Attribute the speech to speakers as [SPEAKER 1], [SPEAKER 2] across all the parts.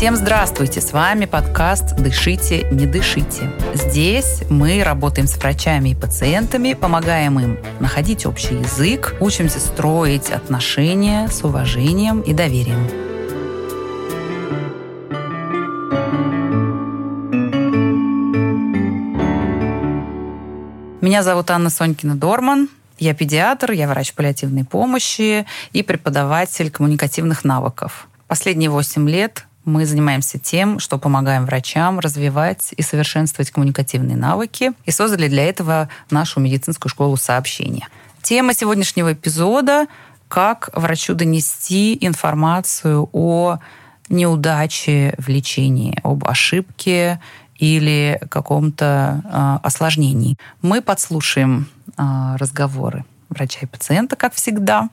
[SPEAKER 1] Всем здравствуйте! С вами подкаст «Дышите, не дышите». Здесь мы работаем с врачами и пациентами, помогаем им находить общий язык, учимся строить отношения с уважением и доверием. Меня зовут Анна Сонькина-Дорман. Я педиатр, я врач паллиативной помощи и преподаватель коммуникативных навыков. Последние 8 лет мы занимаемся тем, что помогаем врачам развивать и совершенствовать коммуникативные навыки и создали для этого нашу медицинскую школу сообщения. Тема сегодняшнего эпизода – как врачу донести информацию о неудаче в лечении, об ошибке или каком-то э, осложнении. Мы подслушаем э, разговоры врача и пациента, как всегда,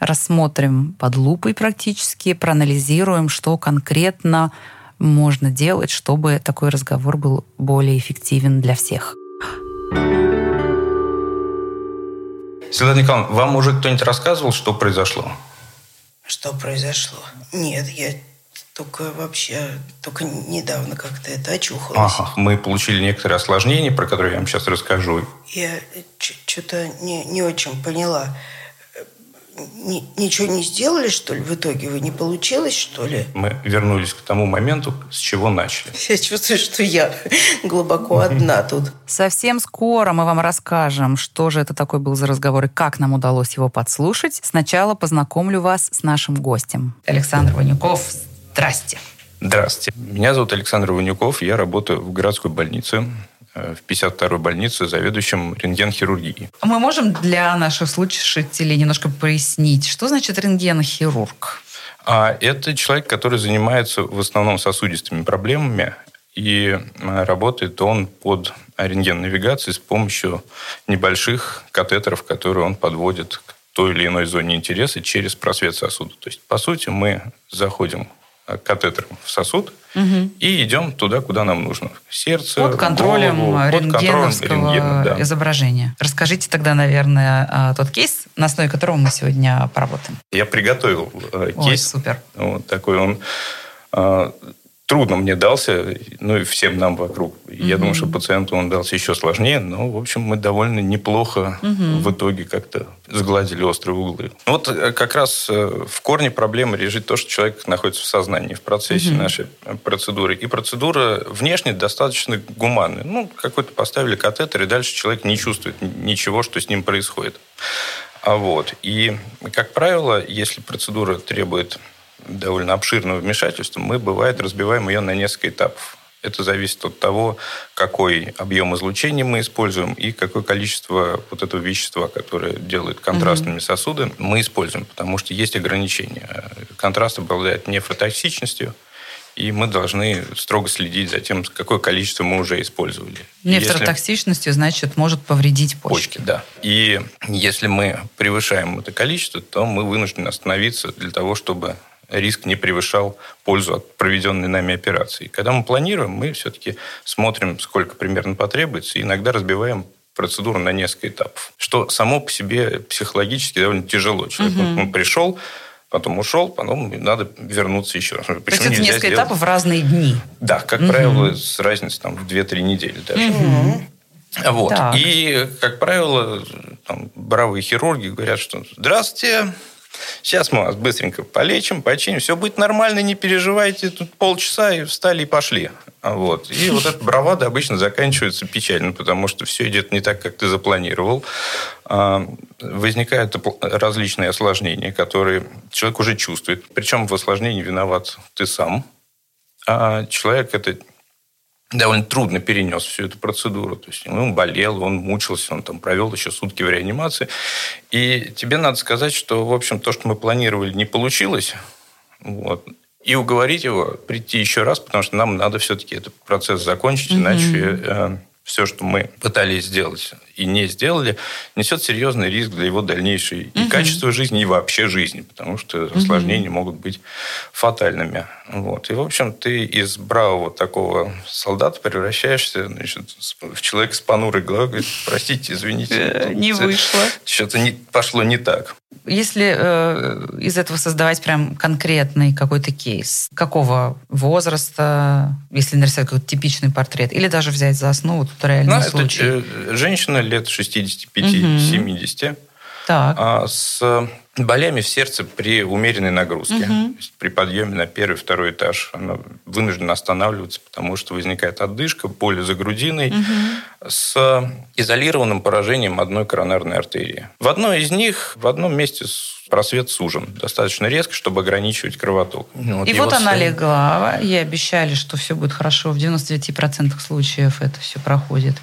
[SPEAKER 1] рассмотрим под лупой практически, проанализируем, что конкретно можно делать, чтобы такой разговор был более эффективен для всех.
[SPEAKER 2] Светлана Николаевна, вам уже кто-нибудь рассказывал, что произошло?
[SPEAKER 3] Что произошло? Нет, я только вообще, только недавно как-то это очухалось.
[SPEAKER 2] Ага, мы получили некоторые осложнения, про которые я вам сейчас расскажу.
[SPEAKER 3] Я что-то не, не очень поняла. Ни, ничего не сделали, что ли, в итоге? Вы не получилось, что ли?
[SPEAKER 2] Мы вернулись к тому моменту, с чего начали.
[SPEAKER 3] Я чувствую, что я глубоко одна тут.
[SPEAKER 1] Совсем скоро мы вам расскажем, что же это такой был за разговор и как нам удалось его подслушать. Сначала познакомлю вас с нашим гостем. Александр Ванюков, Здрасте.
[SPEAKER 2] Здравствуйте. Меня зовут Александр Ванюков. Я работаю в городской больнице э, в 52-й больнице заведующим рентген-хирургией.
[SPEAKER 1] Мы можем для наших слушателей немножко прояснить, что значит рентген-хирург?
[SPEAKER 2] А это человек, который занимается в основном сосудистыми проблемами, и э, работает он под рентген-навигацией с помощью небольших катетеров, которые он подводит к той или иной зоне интереса через просвет сосуда. То есть, по сути, мы заходим катетером в сосуд угу. и идем туда, куда нам нужно. Сердце,
[SPEAKER 1] Под контролем
[SPEAKER 2] голову,
[SPEAKER 1] рентгеновского под рентгена, да. изображения. Расскажите тогда, наверное, а, тот кейс, на основе которого мы сегодня поработаем.
[SPEAKER 2] Я приготовил э, кейс.
[SPEAKER 1] Ой, супер.
[SPEAKER 2] Вот такой он а, трудно мне дался, ну и всем нам вокруг. Mm-hmm. Я думаю, что пациенту он дался еще сложнее, но, в общем, мы довольно неплохо mm-hmm. в итоге как-то сгладили острые углы. Вот э, как раз э, в корне проблемы лежит то, что человек находится в сознании в процессе mm-hmm. нашей процедуры. И процедура внешне достаточно гуманная. Ну, какой-то поставили катетер, и дальше человек не чувствует ничего, что с ним происходит. А вот. И, как правило, если процедура требует довольно обширного вмешательства, мы, бывает, разбиваем ее на несколько этапов. Это зависит от того, какой объем излучения мы используем и какое количество вот этого вещества, которое делает контрастными mm-hmm. сосуды, мы используем, потому что есть ограничения. Контраст обладает нефротоксичностью, и мы должны строго следить за тем, какое количество мы уже использовали.
[SPEAKER 1] Нефротоксичностью, если... значит, может повредить почки.
[SPEAKER 2] Почки, да. И если мы превышаем это количество, то мы вынуждены остановиться для того, чтобы риск не превышал пользу от проведенной нами операции. Когда мы планируем, мы все-таки смотрим, сколько примерно потребуется, и иногда разбиваем процедуру на несколько этапов, что само по себе психологически довольно тяжело. Человек угу. пришел, потом ушел, потом надо вернуться еще.
[SPEAKER 1] Почему То есть это несколько сделать? этапов в разные дни?
[SPEAKER 2] Да, как угу. правило, с разницей там, в 2-3 недели даже. Угу. Вот. И, как правило, там, бравые хирурги говорят, что «Здравствуйте, Сейчас мы вас быстренько полечим, починим, все будет нормально, не переживайте, тут полчаса и встали и пошли. Вот. И вот эта бравада обычно заканчивается печально, потому что все идет не так, как ты запланировал. А, возникают различные осложнения, которые человек уже чувствует. Причем в осложнении виноват ты сам. А человек это довольно трудно перенес всю эту процедуру. То есть он болел, он мучился, он там провел еще сутки в реанимации. И тебе надо сказать, что, в общем, то, что мы планировали, не получилось. Вот. И уговорить его прийти еще раз, потому что нам надо все-таки этот процесс закончить, mm-hmm. иначе э, все, что мы пытались сделать и не сделали, несет серьезный риск для его дальнейшей угу. и качества жизни, и вообще жизни, потому что осложнения угу. могут быть фатальными. Вот. И, в общем, ты из бравого такого солдата превращаешься значит, в человека с понурой головой, говорит, простите, извините.
[SPEAKER 1] Не вышло.
[SPEAKER 2] Что-то не, пошло не так.
[SPEAKER 1] Если э, из этого создавать прям конкретный какой-то кейс, какого возраста, если нарисовать какой-то типичный портрет, или даже взять за основу тут реальный ну, случай?
[SPEAKER 2] Это женщина лет 65-70. Угу. Так. А, с болями в сердце при умеренной нагрузке. Угу. При подъеме на первый, второй этаж она вынуждена останавливаться, потому что возникает отдышка, боли за грудиной угу. с изолированным поражением одной коронарной артерии. В одной из них, в одном месте просвет сужен достаточно резко, чтобы ограничивать кровоток.
[SPEAKER 1] Ну, вот и вот она легла, ей обещали, что все будет хорошо. В 99% случаев это все проходит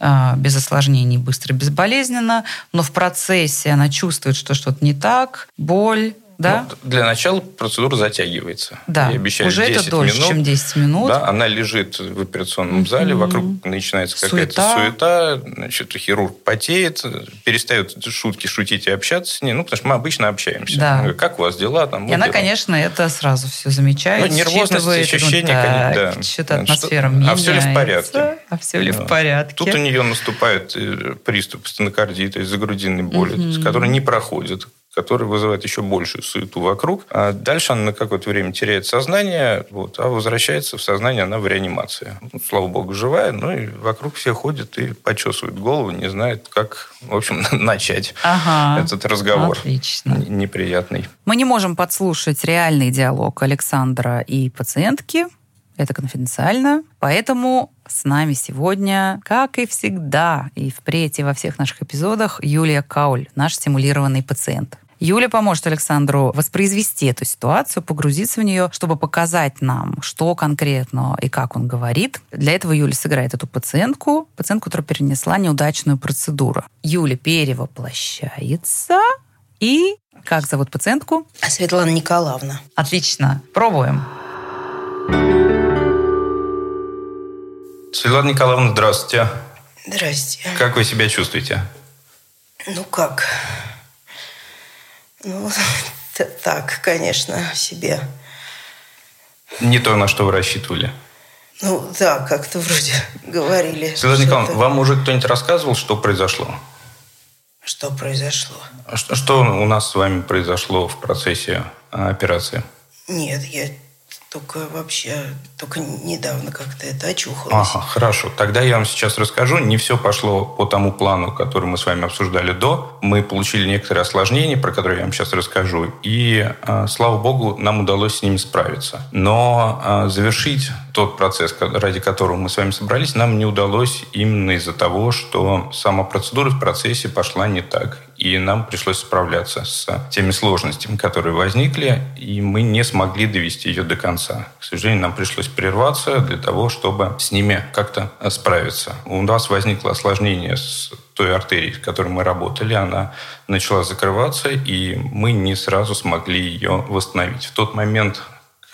[SPEAKER 1] без осложнений, быстро, безболезненно, но в процессе она чувствует, что что-то не так, боль, да?
[SPEAKER 2] Ну, для начала процедура затягивается.
[SPEAKER 1] Да,
[SPEAKER 2] Я
[SPEAKER 1] обещаю, уже 10 это дольше,
[SPEAKER 2] минут,
[SPEAKER 1] чем 10 минут.
[SPEAKER 2] Да, она лежит в операционном зале, mm-hmm. вокруг начинается какая-то суета. суета, значит, хирург потеет, перестает шутки шутить и общаться с ней, ну, потому что мы обычно общаемся.
[SPEAKER 1] Да.
[SPEAKER 2] Как у вас дела? Там,
[SPEAKER 1] и она, конечно, это сразу все замечает.
[SPEAKER 2] Ну, нервозность, ощущение,
[SPEAKER 1] так, конечно, да. Что-то атмосфера что, меняется.
[SPEAKER 2] А все ли в порядке?
[SPEAKER 1] А все ли да. в порядке?
[SPEAKER 2] Тут у нее наступает э, приступ стенокардита из-за грудинной боли, mm-hmm. который не проходит который вызывает еще большую суету вокруг. А дальше она на какое-то время теряет сознание, вот, а возвращается в сознание она в реанимации. Ну, слава богу, живая, но и вокруг все ходят и почесывают голову, не знают, как, в общем, начать ага, этот разговор.
[SPEAKER 1] Отлично.
[SPEAKER 2] Неприятный.
[SPEAKER 1] Мы не можем подслушать реальный диалог Александра и пациентки, это конфиденциально. Поэтому с нами сегодня, как и всегда, и впредь, и во всех наших эпизодах, Юлия Кауль, наш стимулированный пациент. Юля поможет Александру воспроизвести эту ситуацию, погрузиться в нее, чтобы показать нам, что конкретно и как он говорит. Для этого Юля сыграет эту пациентку, пациентку, которая перенесла неудачную процедуру. Юля перевоплощается и... Как зовут пациентку?
[SPEAKER 3] Светлана Николаевна.
[SPEAKER 1] Отлично. Пробуем.
[SPEAKER 2] Светлана Николаевна, здравствуйте.
[SPEAKER 3] Здравствуйте.
[SPEAKER 2] Как вы себя чувствуете?
[SPEAKER 3] Ну как? Ну, так, конечно, себе.
[SPEAKER 2] Не то, на что вы рассчитывали?
[SPEAKER 3] Ну, да, как-то вроде говорили.
[SPEAKER 2] Светлана Николаевна, вам уже кто-нибудь рассказывал, что произошло?
[SPEAKER 3] Что произошло?
[SPEAKER 2] Что, что у нас с вами произошло в процессе а, операции?
[SPEAKER 3] Нет, я только вообще, только недавно как-то это очухалось.
[SPEAKER 2] Ага, хорошо. Тогда я вам сейчас расскажу. Не все пошло по тому плану, который мы с вами обсуждали до. Мы получили некоторые осложнения, про которые я вам сейчас расскажу. И, а, слава богу, нам удалось с ними справиться. Но а, завершить тот процесс, ради которого мы с вами собрались, нам не удалось именно из-за того, что сама процедура в процессе пошла не так и нам пришлось справляться с теми сложностями, которые возникли, и мы не смогли довести ее до конца. К сожалению, нам пришлось прерваться для того, чтобы с ними как-то справиться. У нас возникло осложнение с той артерией, с которой мы работали, она начала закрываться, и мы не сразу смогли ее восстановить. В тот момент,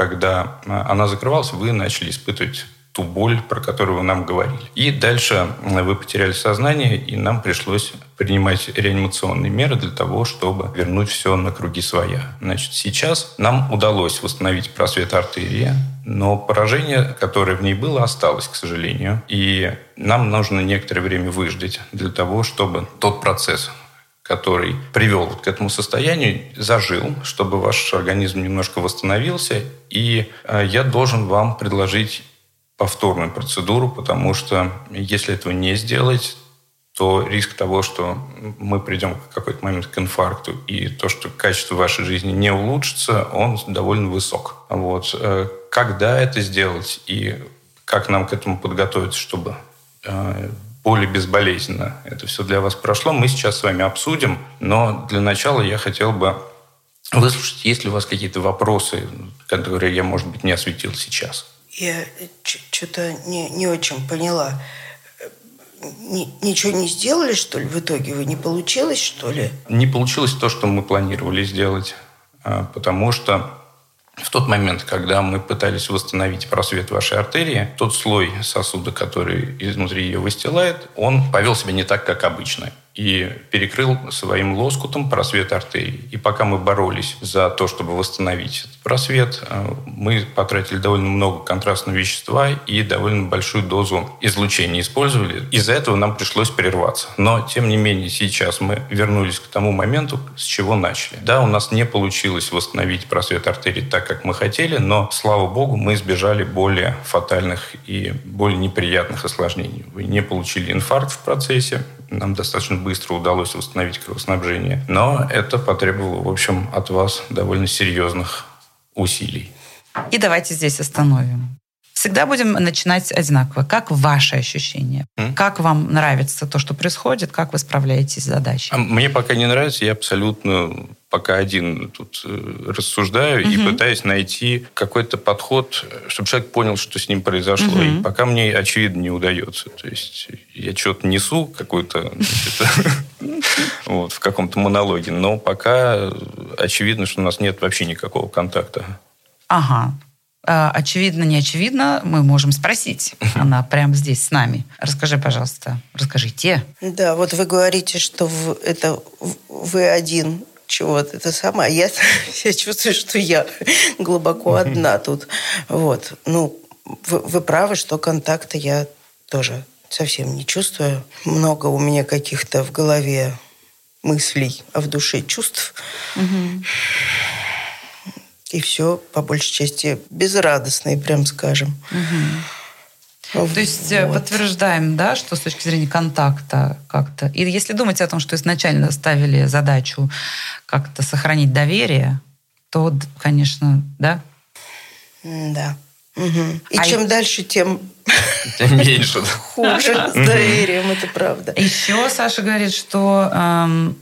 [SPEAKER 2] когда она закрывалась, вы начали испытывать ту боль, про которую вы нам говорили. И дальше вы потеряли сознание, и нам пришлось принимать реанимационные меры для того, чтобы вернуть все на круги своя. Значит, сейчас нам удалось восстановить просвет артерии, но поражение, которое в ней было, осталось, к сожалению. И нам нужно некоторое время выждать для того, чтобы тот процесс, который привел к этому состоянию, зажил, чтобы ваш организм немножко восстановился. И э, я должен вам предложить повторную процедуру, потому что если этого не сделать, то риск того, что мы придем в какой-то момент к инфаркту, и то, что качество вашей жизни не улучшится, он довольно высок. Вот. Э, когда это сделать и как нам к этому подготовиться, чтобы э, более безболезненно это все для вас прошло, мы сейчас с вами обсудим. Но для начала я хотел бы выслушать, есть ли у вас какие-то вопросы, которые я, может быть, не осветил сейчас.
[SPEAKER 3] Я что-то не, не очень поняла. Ни, ничего не сделали, что ли, в итоге? Вы не получилось, что ли?
[SPEAKER 2] Не получилось то, что мы планировали сделать, а, потому что в тот момент, когда мы пытались восстановить просвет вашей артерии, тот слой сосуда, который изнутри ее выстилает, он повел себя не так, как обычно и перекрыл своим лоскутом просвет артерии. И пока мы боролись за то, чтобы восстановить просвет. Э, мы потратили довольно много контрастного вещества и довольно большую дозу излучения использовали. Из-за этого нам пришлось прерваться. Но, тем не менее, сейчас мы вернулись к тому моменту, с чего начали. Да, у нас не получилось восстановить просвет артерий так, как мы хотели, но, слава богу, мы избежали более фатальных и более неприятных осложнений. Вы не получили инфаркт в процессе, нам достаточно быстро удалось восстановить кровоснабжение. Но это потребовало, в общем, от вас довольно серьезных усилий.
[SPEAKER 1] И давайте здесь остановим. Всегда будем начинать одинаково. Как ваши ощущения? Mm. Как вам нравится то, что происходит? Как вы справляетесь с задачей? А
[SPEAKER 2] мне пока не нравится. Я абсолютно пока один тут э, рассуждаю mm-hmm. и пытаюсь найти какой-то подход, чтобы человек понял, что с ним произошло. Mm-hmm. И пока мне, очевидно, не удается. То есть я что-то несу, какой-то вот, в каком-то монологе, но пока очевидно, что у нас нет вообще никакого контакта.
[SPEAKER 1] Ага. А, очевидно, не очевидно, мы можем спросить. Она прямо здесь с нами. Расскажи, пожалуйста, расскажите.
[SPEAKER 3] Да, вот вы говорите, что это вы один чего-то. Это сама. Я, я чувствую, что я глубоко одна тут. Вот. Ну, вы, вы правы, что контакта я тоже совсем не чувствую. Много у меня каких-то в голове мыслей, а в душе чувств. Угу и все, по большей части, безрадостные, прям скажем.
[SPEAKER 1] Угу. То есть э, вот. подтверждаем, да, что с точки зрения контакта как-то. И если думать о том, что изначально ставили задачу как-то сохранить доверие, то, конечно, да?
[SPEAKER 3] Да. Угу. И а чем и... дальше, тем
[SPEAKER 2] меньше.
[SPEAKER 3] Хуже с доверием, это правда.
[SPEAKER 1] Еще Саша говорит, что эм,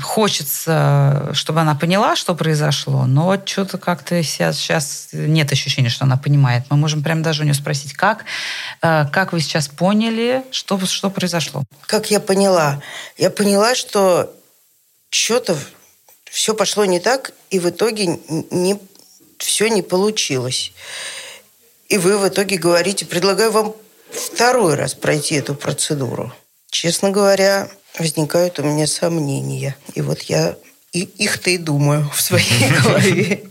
[SPEAKER 1] хочется, чтобы она поняла, что произошло, но что-то как-то сейчас, сейчас нет ощущения, что она понимает. Мы можем прямо даже у нее спросить, как, э, как вы сейчас поняли, что, что произошло?
[SPEAKER 3] Как я поняла? Я поняла, что что-то все пошло не так, и в итоге не, все не получилось. И вы в итоге говорите, предлагаю вам второй раз пройти эту процедуру. Честно говоря, возникают у меня сомнения. И вот я их-то и думаю в своей голове,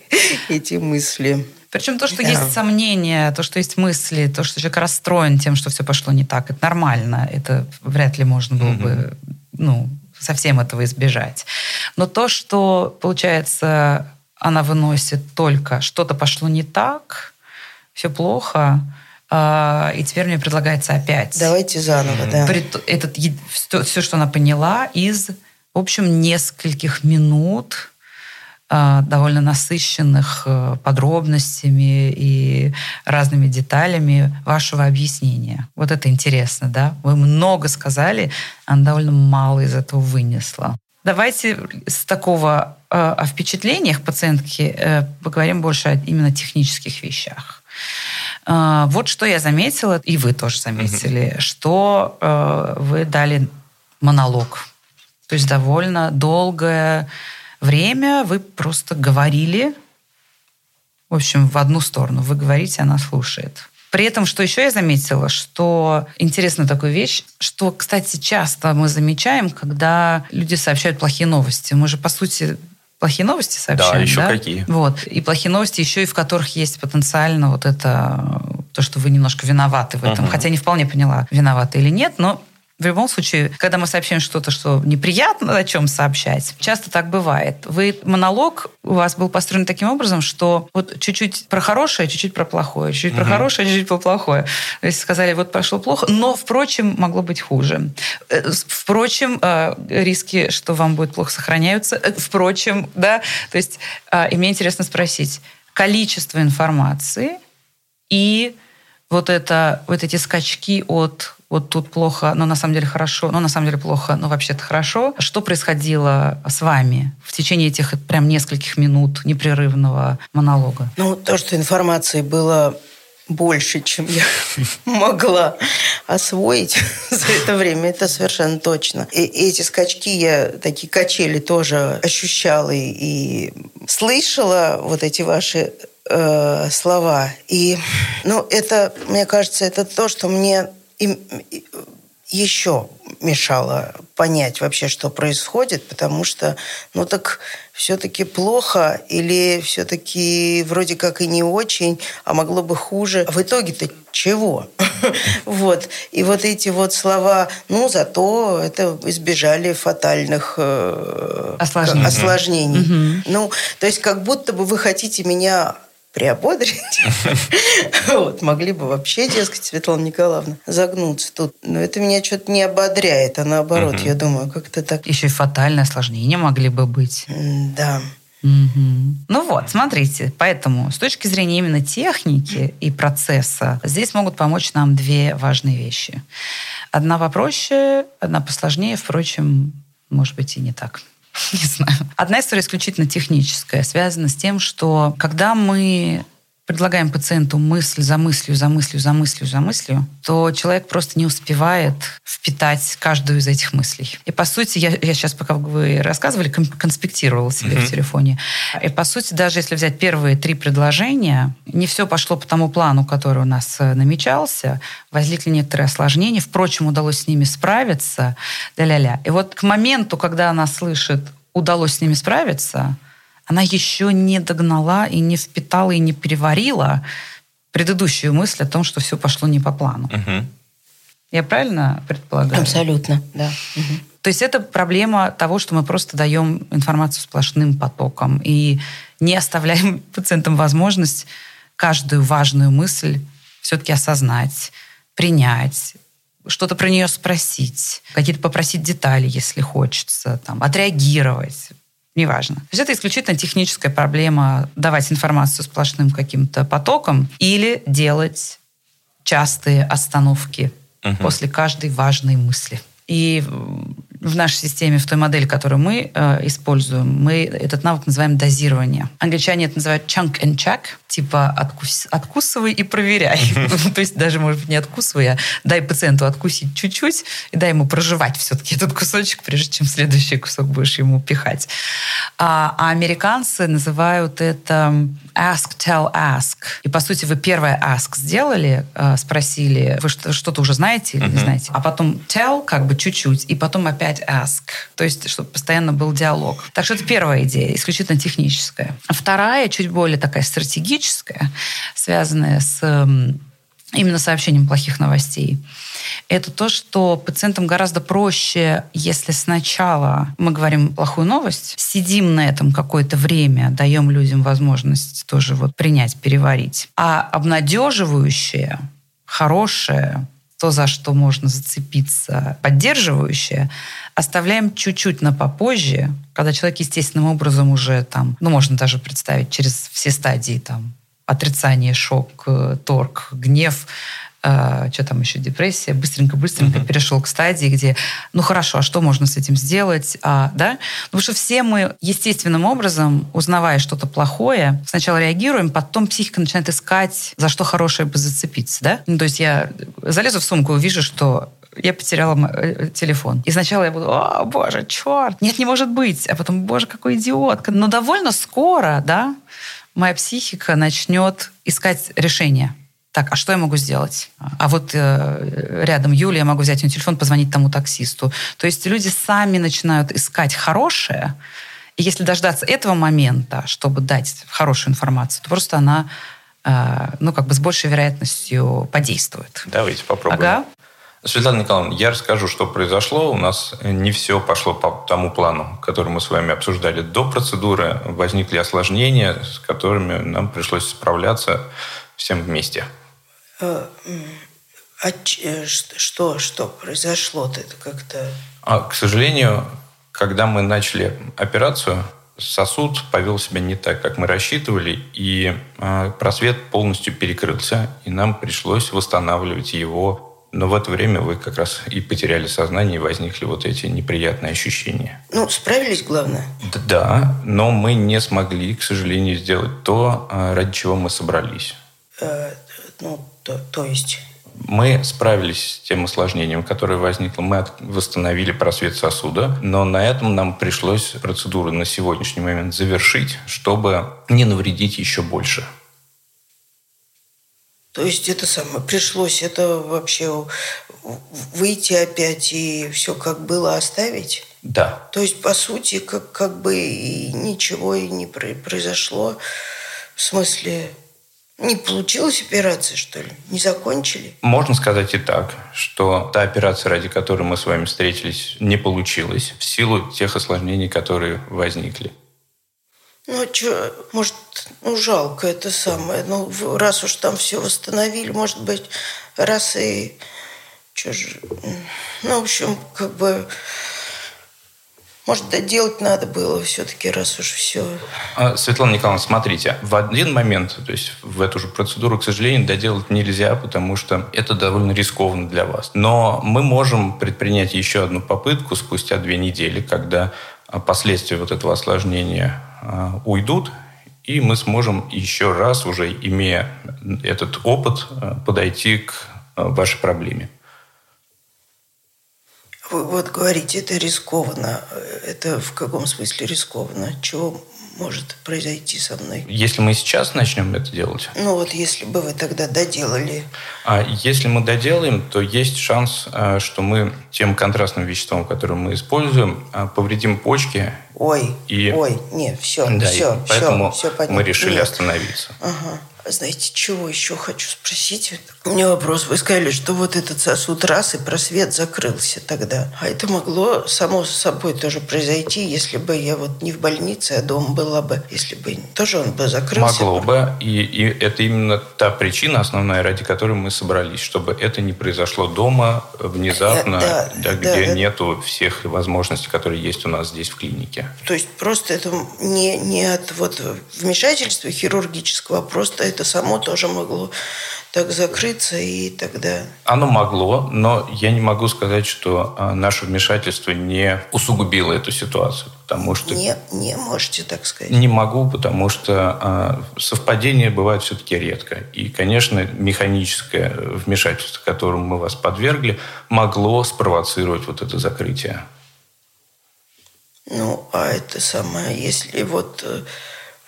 [SPEAKER 3] эти мысли.
[SPEAKER 1] Причем то, что да. есть сомнения, то, что есть мысли, то, что человек расстроен тем, что все пошло не так, это нормально. Это вряд ли можно было mm-hmm. бы ну, совсем этого избежать. Но то, что, получается, она выносит только что-то пошло не так, все плохо, и теперь мне предлагается опять.
[SPEAKER 3] Давайте заново, да.
[SPEAKER 1] Этот, все, что она поняла из, в общем, нескольких минут а, довольно насыщенных э, подробностями и разными деталями вашего объяснения. Вот это интересно, да? Вы много сказали, она довольно мало из этого вынесла. Давайте с такого э, о впечатлениях пациентки э, поговорим больше о именно технических вещах. А, вот что я заметила, и вы тоже заметили, угу. что э, вы дали монолог. То есть довольно долгое время вы просто говорили, в общем, в одну сторону. Вы говорите, она слушает. При этом, что еще я заметила, что интересная такая вещь, что, кстати, часто мы замечаем, когда люди сообщают плохие новости. Мы же, по сути, плохие новости сообщаем. Да,
[SPEAKER 2] еще да? какие.
[SPEAKER 1] Вот. И плохие новости еще и в которых есть потенциально вот это, то, что вы немножко виноваты в этом. Угу. Хотя не вполне поняла, виноваты или нет, но в любом случае, когда мы сообщаем что-то, что неприятно о чем сообщать, часто так бывает. Вы монолог у вас был построен таким образом, что вот чуть-чуть про хорошее, чуть-чуть про плохое, чуть-чуть угу. про хорошее, чуть-чуть про плохое. То есть сказали, вот прошло плохо, но, впрочем, могло быть хуже. Э, впрочем, э, риски, что вам будет плохо, сохраняются. Э, впрочем, да, то есть, и мне интересно спросить, количество информации и вот, это, вот эти скачки от вот тут плохо, но на самом деле хорошо, но на самом деле плохо, но вообще-то хорошо. Что происходило с вами в течение этих прям нескольких минут непрерывного монолога?
[SPEAKER 3] Ну, то, что информации было больше, чем я могла освоить за это время, это совершенно точно. И эти скачки я, такие качели тоже ощущала и, и слышала, вот эти ваши э, слова. И, ну, это, мне кажется, это то, что мне и еще мешало понять вообще, что происходит, потому что, ну так все-таки плохо или все-таки вроде как и не очень, а могло бы хуже. В итоге-то чего? вот. И вот эти вот слова, ну, зато это избежали фатальных э, осложнений. Ну, то есть как будто бы вы хотите меня приободрить. вот, могли бы вообще, дескать, Светлана Николаевна, загнуться тут. Но это меня что-то не ободряет, а наоборот, я думаю, как-то так...
[SPEAKER 1] Еще и фатальное осложнение могли бы быть.
[SPEAKER 3] Да.
[SPEAKER 1] Угу. Ну вот, смотрите, поэтому с точки зрения именно техники и процесса здесь могут помочь нам две важные вещи. Одна попроще, одна посложнее, впрочем, может быть и не так. Не знаю. Одна история исключительно техническая, связана с тем, что когда мы предлагаем пациенту мысль за мыслью, за мыслью, за мыслью, за мыслью, то человек просто не успевает впитать каждую из этих мыслей. И по сути, я, я сейчас, пока вы рассказывали, конспектировала себе mm-hmm. в телефоне. И по сути, даже если взять первые три предложения, не все пошло по тому плану, который у нас э, намечался, возникли некоторые осложнения, впрочем, удалось с ними справиться, да-ля-ля. И вот к моменту, когда она слышит, удалось с ними справиться, она еще не догнала и не впитала и не переварила предыдущую мысль о том, что все пошло не по плану. Угу. Я правильно предполагаю?
[SPEAKER 3] Абсолютно, да.
[SPEAKER 1] Угу. То есть это проблема того, что мы просто даем информацию сплошным потоком и не оставляем пациентам возможность каждую важную мысль все-таки осознать, принять, что-то про нее спросить, какие-то попросить детали, если хочется, там, отреагировать, неважно. То есть это исключительно техническая проблема давать информацию сплошным каким-то потоком или делать частые остановки угу. после каждой важной мысли. И в нашей системе, в той модели, которую мы э, используем, мы этот навык называем дозирование. Англичане это называют chunk and check, типа откус, откусывай и проверяй. То есть даже, может быть, не откусывай, а дай пациенту откусить чуть-чуть и дай ему проживать все-таки этот кусочек, прежде чем следующий кусок будешь ему пихать. А, а американцы называют это ask, tell, ask. И, по сути, вы первое ask сделали, э, спросили, вы что-то уже знаете или не знаете, а потом tell как бы чуть-чуть, и потом опять опять ask. То есть, чтобы постоянно был диалог. Так что это первая идея, исключительно техническая. Вторая, чуть более такая стратегическая, связанная с эм, именно сообщением плохих новостей. Это то, что пациентам гораздо проще, если сначала мы говорим плохую новость, сидим на этом какое-то время, даем людям возможность тоже вот принять, переварить. А обнадеживающее, хорошее, то, за что можно зацепиться, поддерживающее, оставляем чуть-чуть на попозже, когда человек естественным образом уже там, ну, можно даже представить через все стадии там, отрицание, шок, э, торг, гнев, э, что там еще, депрессия, быстренько-быстренько uh-huh. перешел к стадии, где, ну хорошо, а что можно с этим сделать, а, да? Потому что все мы естественным образом, узнавая что-то плохое, сначала реагируем, потом психика начинает искать, за что хорошее бы зацепиться, да? Ну, то есть я залезу в сумку, увижу, что я потеряла э, телефон. И сначала я буду, о, боже, черт, нет, не может быть. А потом, боже, какой идиотка. Но довольно скоро, да, моя психика начнет искать решение так, а что я могу сделать? А вот э, рядом Юлия, я могу взять ее телефон, позвонить тому таксисту. То есть люди сами начинают искать хорошее, и если дождаться этого момента, чтобы дать хорошую информацию, то просто она, э, ну, как бы с большей вероятностью подействует.
[SPEAKER 2] Давайте попробуем. Ага. Светлана Николаевна, я расскажу, что произошло. У нас не все пошло по тому плану, который мы с вами обсуждали до процедуры. Возникли осложнения, с которыми нам пришлось справляться всем вместе.
[SPEAKER 3] Э, а э, что, что произошло-то? Это как-то...
[SPEAKER 2] А, к сожалению, когда мы начали операцию, сосуд повел себя не так, как мы рассчитывали, и э, просвет полностью перекрылся, и нам пришлось восстанавливать его. Но в это время вы как раз и потеряли сознание, и возникли вот эти неприятные ощущения.
[SPEAKER 3] Ну, справились, главное.
[SPEAKER 2] Да, но мы не смогли, к сожалению, сделать то, ради чего мы собрались.
[SPEAKER 3] Э, ну, то, то есть...
[SPEAKER 2] Мы справились с тем осложнением, которое возникло. Мы восстановили просвет сосуда, но на этом нам пришлось процедуру на сегодняшний момент завершить, чтобы не навредить еще больше.
[SPEAKER 3] То есть это самое, пришлось это вообще выйти опять и все как было оставить?
[SPEAKER 2] Да.
[SPEAKER 3] То есть, по сути, как, как бы и ничего и не произошло. В смысле, не получилась операция, что ли? Не закончили?
[SPEAKER 2] Можно сказать и так, что та операция, ради которой мы с вами встретились, не получилась в силу тех осложнений, которые возникли.
[SPEAKER 3] Ну, а что, может, ну, жалко это самое. Ну, раз уж там все восстановили, может быть, раз и... Что же... Ну, в общем, как бы... Может, доделать надо было все-таки, раз уж все.
[SPEAKER 2] А, Светлана Николаевна, смотрите, в один момент, то есть в эту же процедуру, к сожалению, доделать нельзя, потому что это довольно рискованно для вас. Но мы можем предпринять еще одну попытку спустя две недели, когда последствия вот этого осложнения а, уйдут, и мы сможем еще раз, уже имея этот опыт, а, подойти к вашей проблеме.
[SPEAKER 3] Вы вот говорите, это рискованно. Это в каком смысле рискованно? Чего может произойти со мной?
[SPEAKER 2] Если мы сейчас начнем это делать?
[SPEAKER 3] Ну вот если бы вы тогда доделали.
[SPEAKER 2] А если мы доделаем, то есть шанс, а, что мы тем контрастным веществом, которое мы используем, а, повредим почки.
[SPEAKER 3] Ой, и... ой, нет, все, да, все,
[SPEAKER 2] поэтому
[SPEAKER 3] все,
[SPEAKER 2] все мы решили нет. остановиться.
[SPEAKER 3] Ага. Знаете, чего еще хочу спросить? У меня вопрос. Вы сказали, что вот этот сосуд раз и просвет закрылся тогда. А это могло само собой тоже произойти, если бы я вот не в больнице, а дома была бы, если бы тоже он бы закрылся.
[SPEAKER 2] Могло бы. И, и это именно та причина основная, ради которой мы собрались, чтобы это не произошло дома внезапно, э, да, да, где да, нету всех возможностей, которые есть у нас здесь в клинике.
[SPEAKER 3] То есть просто это не, не от вот вмешательства хирургического, а просто это само тоже могло так закрыться и тогда...
[SPEAKER 2] Оно могло, но я не могу сказать, что а, наше вмешательство не усугубило эту ситуацию, потому что...
[SPEAKER 3] Не, не можете так сказать.
[SPEAKER 2] Не могу, потому что а, совпадения бывают все-таки редко. И, конечно, механическое вмешательство, которому мы вас подвергли, могло спровоцировать вот это закрытие.
[SPEAKER 3] Ну, а это самое, если вот э,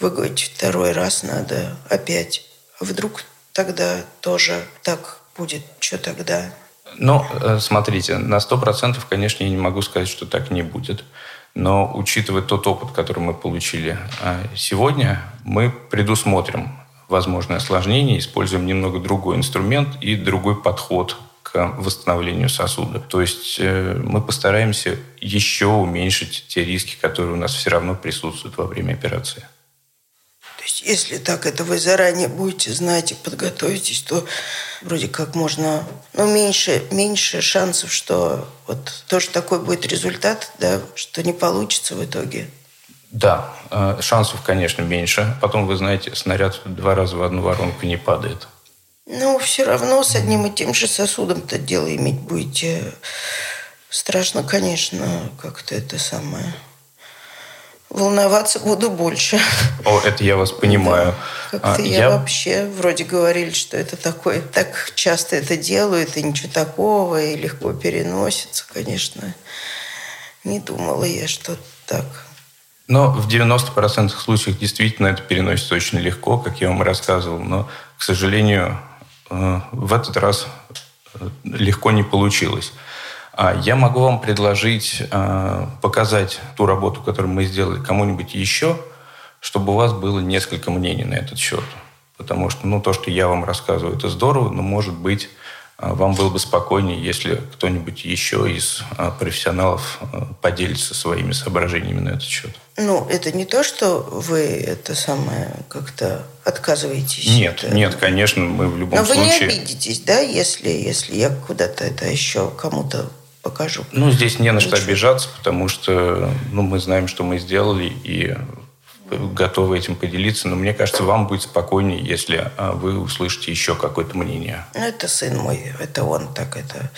[SPEAKER 3] вы говорите, второй раз надо опять. Вдруг тогда тоже так будет? Что тогда?
[SPEAKER 2] Ну, э, смотрите, на сто процентов, конечно, я не могу сказать, что так не будет. Но учитывая тот опыт, который мы получили э, сегодня, мы предусмотрим возможное осложнение, используем немного другой инструмент и другой подход к восстановлению сосуда. То есть э, мы постараемся еще уменьшить те риски, которые у нас все равно присутствуют во время операции.
[SPEAKER 3] Есть, если так это вы заранее будете знать и подготовитесь, то вроде как можно, ну, меньше, меньше шансов, что вот тоже такой будет результат, да, что не получится в итоге.
[SPEAKER 2] Да, э, шансов, конечно, меньше. Потом, вы знаете, снаряд два раза в одну воронку не падает.
[SPEAKER 3] Ну, все равно с одним и тем же сосудом-то дело иметь будете. Страшно, конечно, как-то это самое волноваться буду больше.
[SPEAKER 2] О, это я вас понимаю.
[SPEAKER 3] Да. Как-то а, я, я вообще вроде говорили, что это такое, так часто это делают, и ничего такого, и легко переносится, конечно. Не думала я, что так.
[SPEAKER 2] Но в 90% случаев действительно это переносится очень легко, как я вам рассказывал. Но, к сожалению, э, в этот раз э, легко не получилось. А я могу вам предложить а, показать ту работу, которую мы сделали кому-нибудь еще, чтобы у вас было несколько мнений на этот счет. Потому что ну, то, что я вам рассказываю, это здорово, но, может быть, а, вам было бы спокойнее, если кто-нибудь еще из профессионалов поделится своими соображениями на этот счет.
[SPEAKER 3] Ну, это не то, что вы это самое как-то отказываетесь?
[SPEAKER 2] Нет,
[SPEAKER 3] это...
[SPEAKER 2] нет, конечно, мы в любом
[SPEAKER 3] Но
[SPEAKER 2] случае...
[SPEAKER 3] Но вы не обидитесь, да, если, если я куда-то это еще кому-то покажу.
[SPEAKER 2] Ну, здесь не на что обижаться, потому что ну, мы знаем, что мы сделали, и готовы этим поделиться. Но мне кажется, вам будет спокойнее, если а, вы услышите еще какое-то мнение.
[SPEAKER 3] Ну, это сын мой, это он так это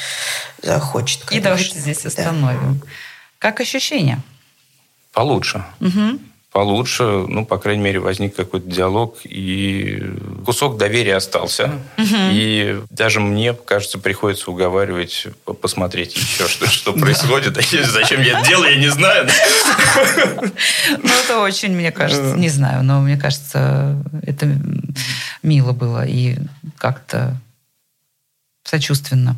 [SPEAKER 3] захочет.
[SPEAKER 1] Конечно. И давайте здесь остановим. Да. Как ощущения?
[SPEAKER 2] Получше.
[SPEAKER 1] Угу.
[SPEAKER 2] Получше, ну, по крайней мере, возник какой-то диалог, и кусок доверия остался. Угу. И даже мне, кажется, приходится уговаривать посмотреть еще, что, что происходит. Зачем я это делаю, я не знаю.
[SPEAKER 1] Ну, это очень, мне кажется, не знаю, но мне кажется, это мило было и как-то сочувственно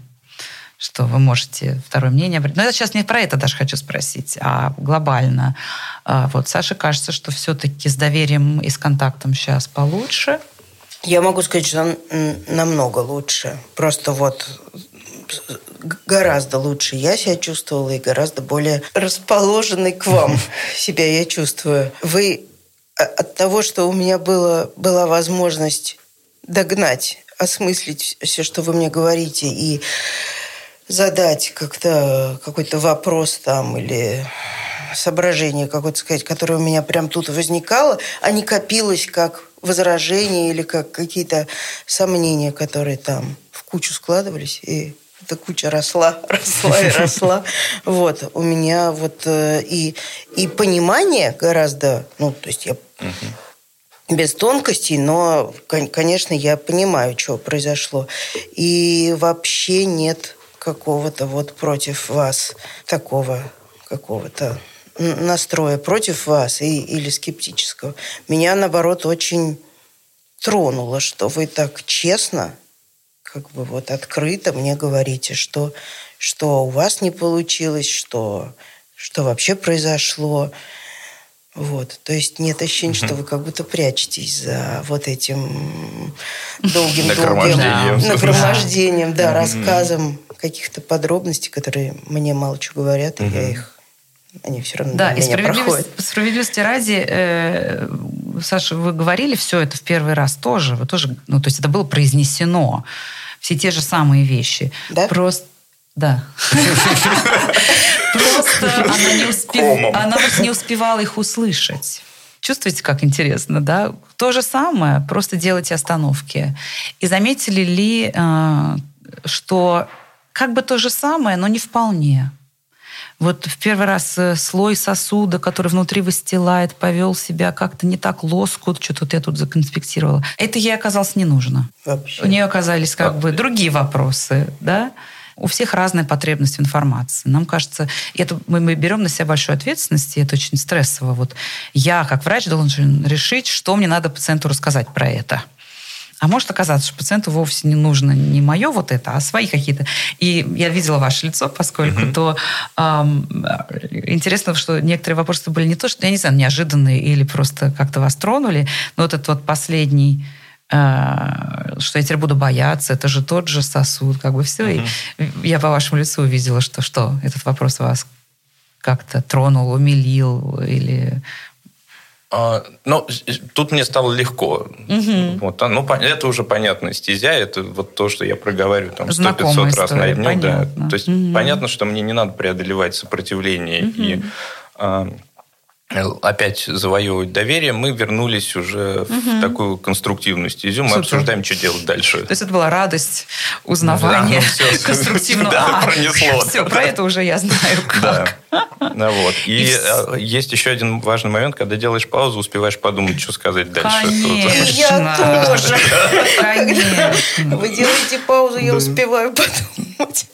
[SPEAKER 1] что вы можете второе мнение. Но я сейчас не про это даже хочу спросить, а глобально. А, вот Саше кажется, что все-таки с доверием и с контактом сейчас получше.
[SPEAKER 3] Я могу сказать, что намного лучше. Просто вот гораздо лучше я себя чувствовала и гораздо более расположенной к вам себя я чувствую. Вы а, от того, что у меня было, была возможность догнать, осмыслить все, что вы мне говорите, и задать как-то какой-то вопрос там или соображение какое-то сказать, которое у меня прям тут возникало, а не копилось как возражение или как какие-то сомнения, которые там в кучу складывались, и эта куча росла, росла и росла. Вот, у меня вот э, и, и понимание гораздо, ну, то есть я без тонкостей, но, конечно, я понимаю, что произошло. И вообще нет какого-то вот против вас такого какого-то настроя против вас и, или скептического. Меня, наоборот, очень тронуло, что вы так честно, как бы вот открыто мне говорите, что, что у вас не получилось, что, что вообще произошло. Вот. То есть нет ощущения, что вы как будто прячетесь за вот этим долгим-долгим нагромождением, да, рассказом каких-то подробностей, которые мне мало чего говорят, и я их они все равно
[SPEAKER 1] да, и справедливости, справедливости ради, э, Саша, вы говорили все это в первый раз тоже, вы тоже, ну, то есть это было произнесено, все те же самые вещи.
[SPEAKER 3] Да?
[SPEAKER 1] Просто да. Просто она не, успев... она не успевала их услышать. Чувствуете, как интересно, да? То же самое, просто делайте остановки. И заметили ли, э, что как бы то же самое, но не вполне. Вот в первый раз э, слой сосуда, который внутри выстилает, повел себя как-то не так лоскут, что-то я тут законспектировала. Это ей оказалось не нужно. Вообще. У нее оказались как бы другие вопросы, да? У всех разная потребность в информации. Нам кажется, это мы, мы берем на себя большую ответственность, и это очень стрессово. Вот я, как врач, должен решить, что мне надо пациенту рассказать про это. А может оказаться, что пациенту вовсе не нужно не мое вот это, а свои какие-то. И я видела ваше лицо, поскольку mm-hmm. то эм, интересно, что некоторые вопросы были не то, что, я не знаю, неожиданные или просто как-то вас тронули, но вот этот вот последний что я теперь буду бояться, это же тот же сосуд, как бы все. Mm-hmm. И я по вашему лицу увидела, что что, этот вопрос вас как-то тронул, умилил или
[SPEAKER 2] а, ну, тут мне стало легко. Угу. Вот, а, ну, это уже понятная стезя, это вот то, что я проговариваю там 100-500 раз на дню. Да. То есть угу. понятно, что мне не надо преодолевать сопротивление угу. и а, опять завоевывать доверие, мы вернулись уже угу. в такую конструктивную стезю. Мы Супер. обсуждаем, что делать дальше.
[SPEAKER 1] То есть это была радость узнавания да, ну, конструктивного. Да, а, пронесло. Все, про это уже я знаю как.
[SPEAKER 2] Да. Ну, вот. И, и э, есть еще один важный момент, когда делаешь паузу, успеваешь подумать, что сказать дальше.
[SPEAKER 3] Конечно. Я тоже. Конечно. Вы делаете паузу, я успеваю подумать.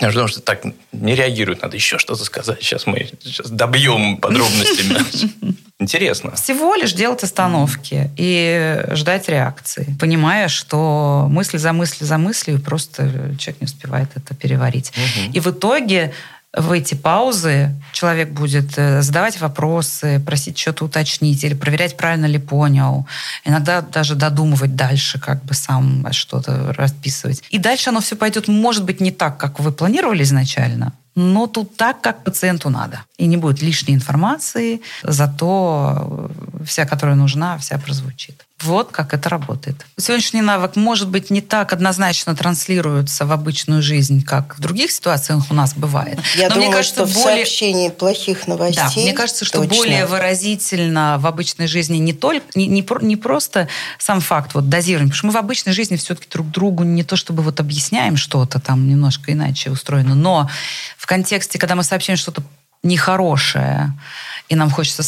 [SPEAKER 2] Потому что так не реагируют, надо еще что-то сказать. Сейчас мы сейчас добьем подробностями. Интересно.
[SPEAKER 1] Всего лишь делать остановки и ждать реакции, понимая, что мысль за мыслью за мыслью просто человек не успевает это переварить. Угу. И в итоге в эти паузы человек будет э, задавать вопросы, просить что-то уточнить или проверять, правильно ли понял. Иногда даже додумывать дальше, как бы сам что-то расписывать. И дальше оно все пойдет, может быть, не так, как вы планировали изначально, но тут так, как пациенту надо. И не будет лишней информации, зато вся, которая нужна, вся прозвучит. Вот как это работает. Сегодняшний навык, может быть, не так однозначно транслируется в обычную жизнь, как в других ситуациях у нас бывает.
[SPEAKER 3] Я Но думаю, мне кажется, что более... в сообщении плохих новостей...
[SPEAKER 1] Да, мне кажется, что точно. более выразительно в обычной жизни не, только, не, не, не просто сам факт вот, дозирования, потому что мы в обычной жизни все-таки друг другу не то чтобы вот объясняем что-то там немножко иначе устроено, но в контексте, когда мы сообщаем что-то нехорошее, и нам хочется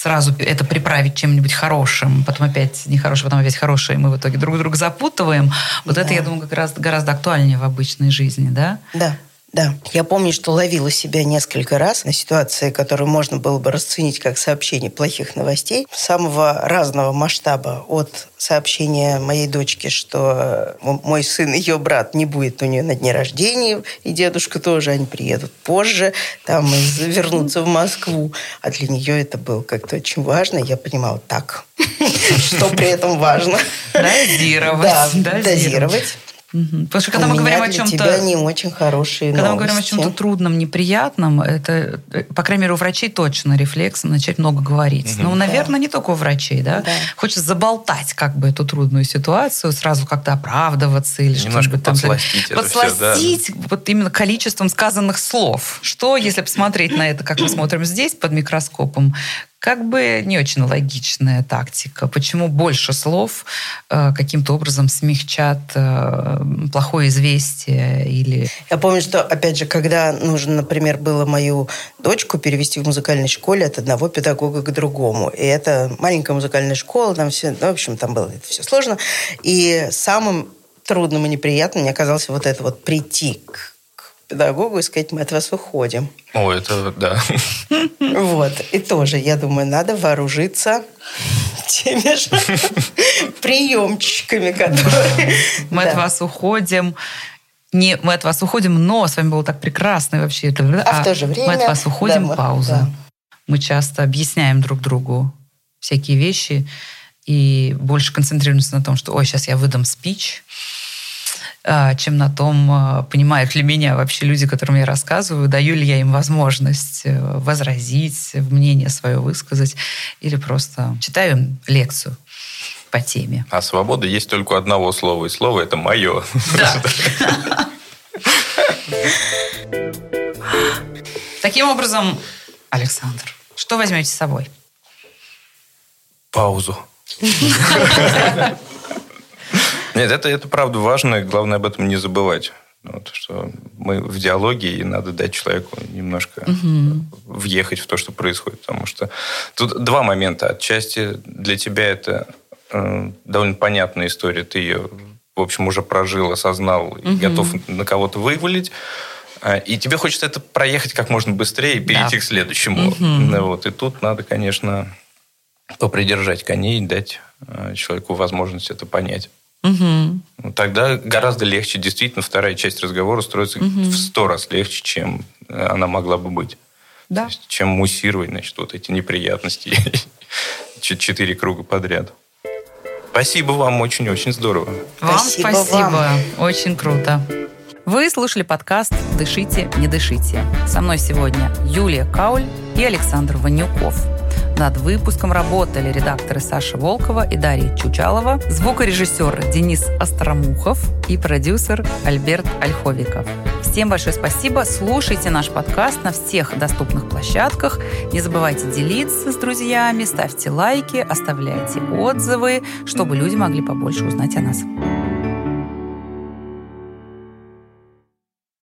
[SPEAKER 1] сразу это приправить чем-нибудь хорошим, потом опять нехорошее, потом опять хорошее, и мы в итоге друг друга запутываем. Вот да. это, я думаю, как раз гораздо актуальнее в обычной жизни, да?
[SPEAKER 3] Да. Да, я помню, что ловила себя несколько раз на ситуации, которые можно было бы расценить как сообщение плохих новостей, самого разного масштаба. От сообщения моей дочки, что мой сын, ее брат, не будет у нее на дне рождения, и дедушка тоже, они приедут позже, там вернутся в Москву. А для нее это было как-то очень важно. Я понимала, так, что при этом важно.
[SPEAKER 1] Дозировать.
[SPEAKER 3] Да, дозировать.
[SPEAKER 1] Угу. Потому что когда У мы говорим о чем-то...
[SPEAKER 3] тебя не очень хорошие
[SPEAKER 1] Когда
[SPEAKER 3] новости.
[SPEAKER 1] мы говорим о чем-то трудном, неприятном, это, по крайней мере, у врачей точно рефлекс начать много говорить. Угу. Ну, наверное, да. не только у врачей, да? да? Хочется заболтать как бы эту трудную ситуацию, сразу как-то оправдываться или
[SPEAKER 2] что-нибудь там. Подсластить,
[SPEAKER 1] подсластить все, да. вот именно количеством сказанных слов. Что, если посмотреть на это, как мы смотрим здесь под микроскопом, как бы не очень логичная тактика. Почему больше слов э, каким-то образом смягчат э, плохое известие или...
[SPEAKER 3] Я помню, что, опять же, когда нужно, например, было мою дочку перевести в музыкальной школе от одного педагога к другому. И это маленькая музыкальная школа, там все, ну, в общем, там было это все сложно. И самым трудным и неприятным мне оказалось вот это вот прийти к педагогу и сказать, мы от вас уходим.
[SPEAKER 2] О, это да.
[SPEAKER 3] Вот. И тоже, я думаю, надо вооружиться теми же приемчиками, которые...
[SPEAKER 1] Мы от вас уходим. Не, мы от вас уходим, но с вами было так прекрасно вообще.
[SPEAKER 3] А, а в то же время...
[SPEAKER 1] Мы от вас уходим, пауза. Мы часто объясняем друг другу всякие вещи и больше концентрируемся на том, что, ой, сейчас я выдам спич, чем на том, а, понимают ли меня вообще люди, которым я рассказываю, даю ли я им возможность э, возразить, мнение свое высказать, или просто читаю им лекцию по теме.
[SPEAKER 2] А свобода есть только одного слова, и слово это мое. Да.
[SPEAKER 1] Таким образом, Александр, что возьмете с собой?
[SPEAKER 2] Паузу. Нет, это, это правда важно, и главное об этом не забывать. Вот, что мы в диалоге, и надо дать человеку немножко угу. въехать в то, что происходит. Потому что тут два момента. Отчасти для тебя это э, довольно понятная история. Ты ее, в общем, уже прожил, осознал угу. и готов на кого-то вывалить. А, и тебе хочется это проехать как можно быстрее и перейти да. к следующему. Угу. Вот. И тут надо, конечно, попридержать коней и дать э, человеку возможность это понять. Угу. Тогда гораздо легче, действительно, вторая часть разговора строится угу. в сто раз легче, чем она могла бы быть.
[SPEAKER 1] Да.
[SPEAKER 2] есть, чем муссировать, значит, вот эти неприятности четыре круга подряд. Спасибо вам, очень-очень здорово.
[SPEAKER 1] Вам спасибо. спасибо. Вам. Очень круто. Вы слушали подкаст «Дышите, не дышите». Со мной сегодня Юлия Кауль и Александр Ванюков. Над выпуском работали редакторы Саша Волкова и Дарья Чучалова, звукорежиссер Денис Остромухов и продюсер Альберт Ольховиков. Всем большое спасибо. Слушайте наш подкаст на всех доступных площадках. Не забывайте делиться с друзьями, ставьте лайки, оставляйте отзывы, чтобы люди могли побольше узнать о нас.